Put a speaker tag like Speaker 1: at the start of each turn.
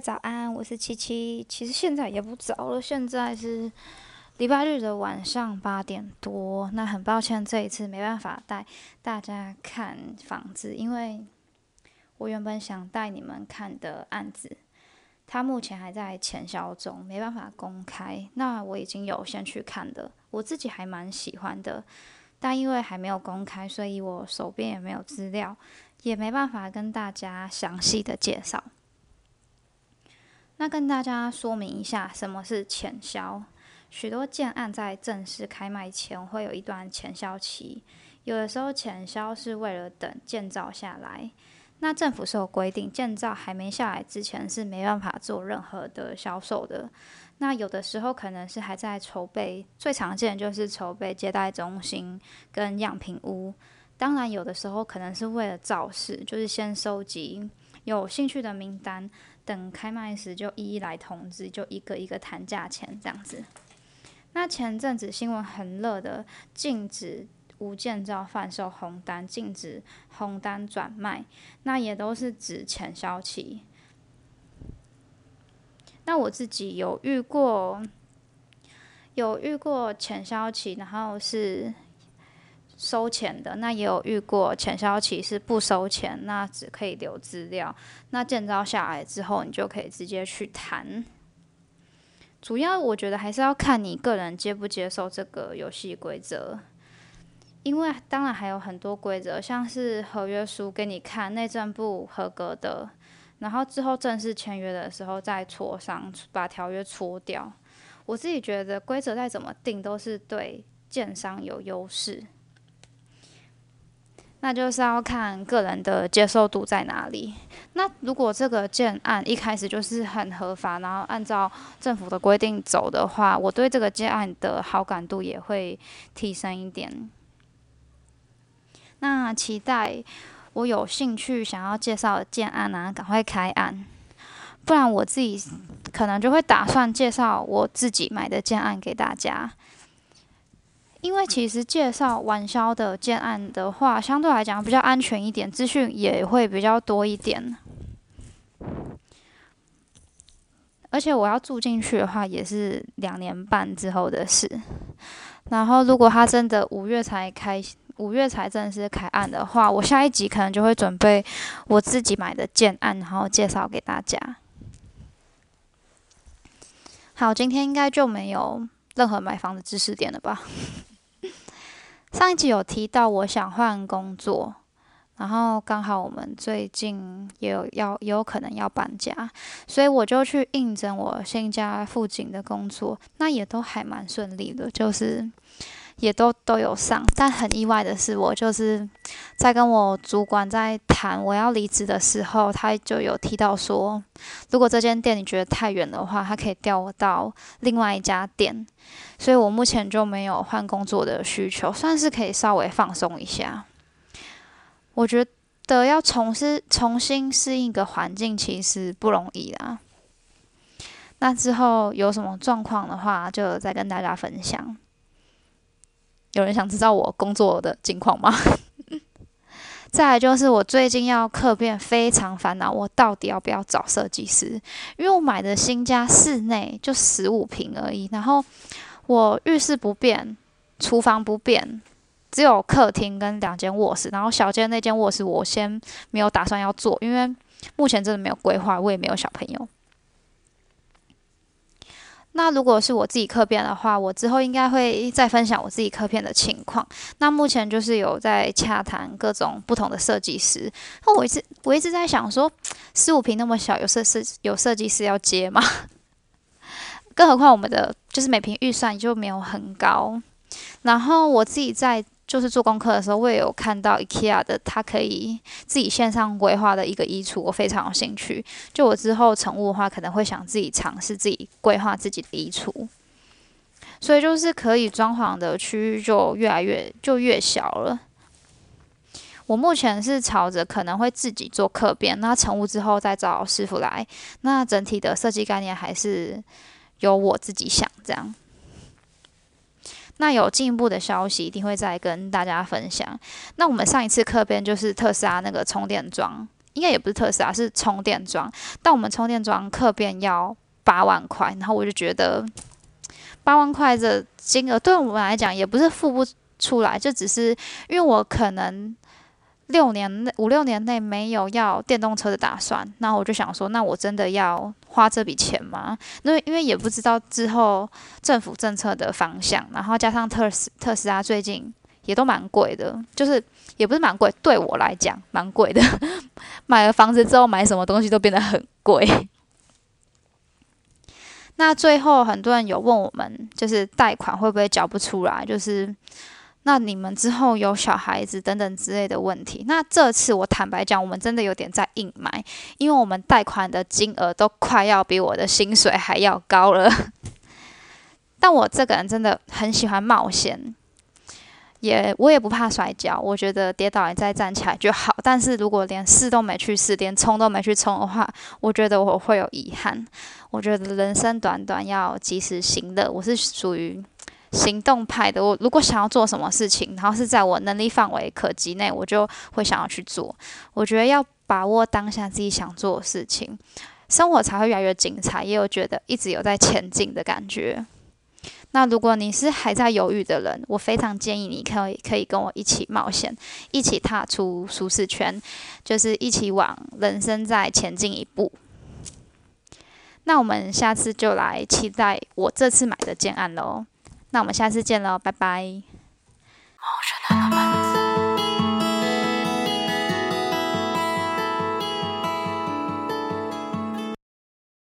Speaker 1: 早安，我是七七。其实现在也不早了，现在是礼拜日的晚上八点多。那很抱歉，这一次没办法带大家看房子，因为我原本想带你们看的案子，它目前还在前销中，没办法公开。那我已经有先去看的，我自己还蛮喜欢的，但因为还没有公开，所以我手边也没有资料，也没办法跟大家详细的介绍。跟大家说明一下，什么是前销？许多建案在正式开卖前会有一段前销期，有的时候前销是为了等建造下来。那政府是有规定，建造还没下来之前是没办法做任何的销售的。那有的时候可能是还在筹备，最常见就是筹备接待中心跟样品屋。当然，有的时候可能是为了造势，就是先收集有兴趣的名单。等开卖时就一一来通知，就一个一个谈价钱这样子。那前阵子新闻很热的，禁止无建造贩售红单，禁止红单转卖，那也都是指前销期。那我自己有遇过，有遇过前销期，然后是。收钱的那也有遇过，前销期是不收钱，那只可以留资料。那建造下来之后，你就可以直接去谈。主要我觉得还是要看你个人接不接受这个游戏规则，因为当然还有很多规则，像是合约书给你看，内政部合格的，然后之后正式签约的时候再磋商，把条约搓掉。我自己觉得规则再怎么定，都是对建商有优势。那就是要看个人的接受度在哪里。那如果这个建案一开始就是很合法，然后按照政府的规定走的话，我对这个建案的好感度也会提升一点。那期待我有兴趣想要介绍的建案呢，赶快开案，不然我自己可能就会打算介绍我自己买的建案给大家。因为其实介绍晚销的建案的话，相对来讲比较安全一点，资讯也会比较多一点。而且我要住进去的话，也是两年半之后的事。然后如果他真的五月才开，五月才正式开案的话，我下一集可能就会准备我自己买的建案，然后介绍给大家。好，今天应该就没有任何买房的知识点了吧？上一集有提到我想换工作，然后刚好我们最近也有要也有可能要搬家，所以我就去应征我新家附近的工作，那也都还蛮顺利的，就是也都都有上。但很意外的是，我就是在跟我主管在谈我要离职的时候，他就有提到说，如果这间店你觉得太远的话，他可以调我到另外一家店。所以我目前就没有换工作的需求，算是可以稍微放松一下。我觉得要重新重新适应一个环境，其实不容易啦。那之后有什么状况的话，就再跟大家分享。有人想知道我工作的近况吗？再来就是我最近要客变，非常烦恼，我到底要不要找设计师？因为我买的新家室内就十五平而已，然后。我浴室不变，厨房不变，只有客厅跟两间卧室。然后小间那间卧室我先没有打算要做，因为目前真的没有规划，我也没有小朋友。那如果是我自己客片的话，我之后应该会再分享我自己客片的情况。那目前就是有在洽谈各种不同的设计师。那我一直我一直在想说，十五平那么小，有设设有设计师要接吗？更何况我们的就是每平预算就没有很高，然后我自己在就是做功课的时候，我也有看到 IKEA 的，它可以自己线上规划的一个衣橱，我非常有兴趣。就我之后成物的话，可能会想自己尝试自己规划自己的衣橱，所以就是可以装潢的区域就越来越就越小了。我目前是朝着可能会自己做客变，那成物之后再找师傅来，那整体的设计概念还是。由我自己想这样，那有进一步的消息一定会再跟大家分享。那我们上一次课边就是特斯拉那个充电桩，应该也不是特斯拉，是充电桩。但我们充电桩课变要八万块，然后我就觉得八万块的金额对我们来讲也不是付不出来，就只是因为我可能。六年五六年内没有要电动车的打算，那我就想说，那我真的要花这笔钱吗？因为因为也不知道之后政府政策的方向，然后加上特斯特斯拉最近也都蛮贵的，就是也不是蛮贵，对我来讲蛮贵的。买了房子之后，买什么东西都变得很贵。那最后很多人有问我们，就是贷款会不会缴不出来？就是。那你们之后有小孩子等等之类的问题，那这次我坦白讲，我们真的有点在硬买，因为我们贷款的金额都快要比我的薪水还要高了。但我这个人真的很喜欢冒险，也我也不怕摔跤，我觉得跌倒了再站起来就好。但是如果连试都没去试，连冲都没去冲的话，我觉得我会有遗憾。我觉得人生短短，要及时行乐。我是属于。行动派的，我如果想要做什么事情，然后是在我能力范围可及内，我就会想要去做。我觉得要把握当下自己想做的事情，生活才会越来越精彩。也有觉得一直有在前进的感觉。那如果你是还在犹豫的人，我非常建议你可以可以跟我一起冒险，一起踏出舒适圈，就是一起往人生再前进一步。那我们下次就来期待我这次买的建案喽。那我们下次见喽，拜拜。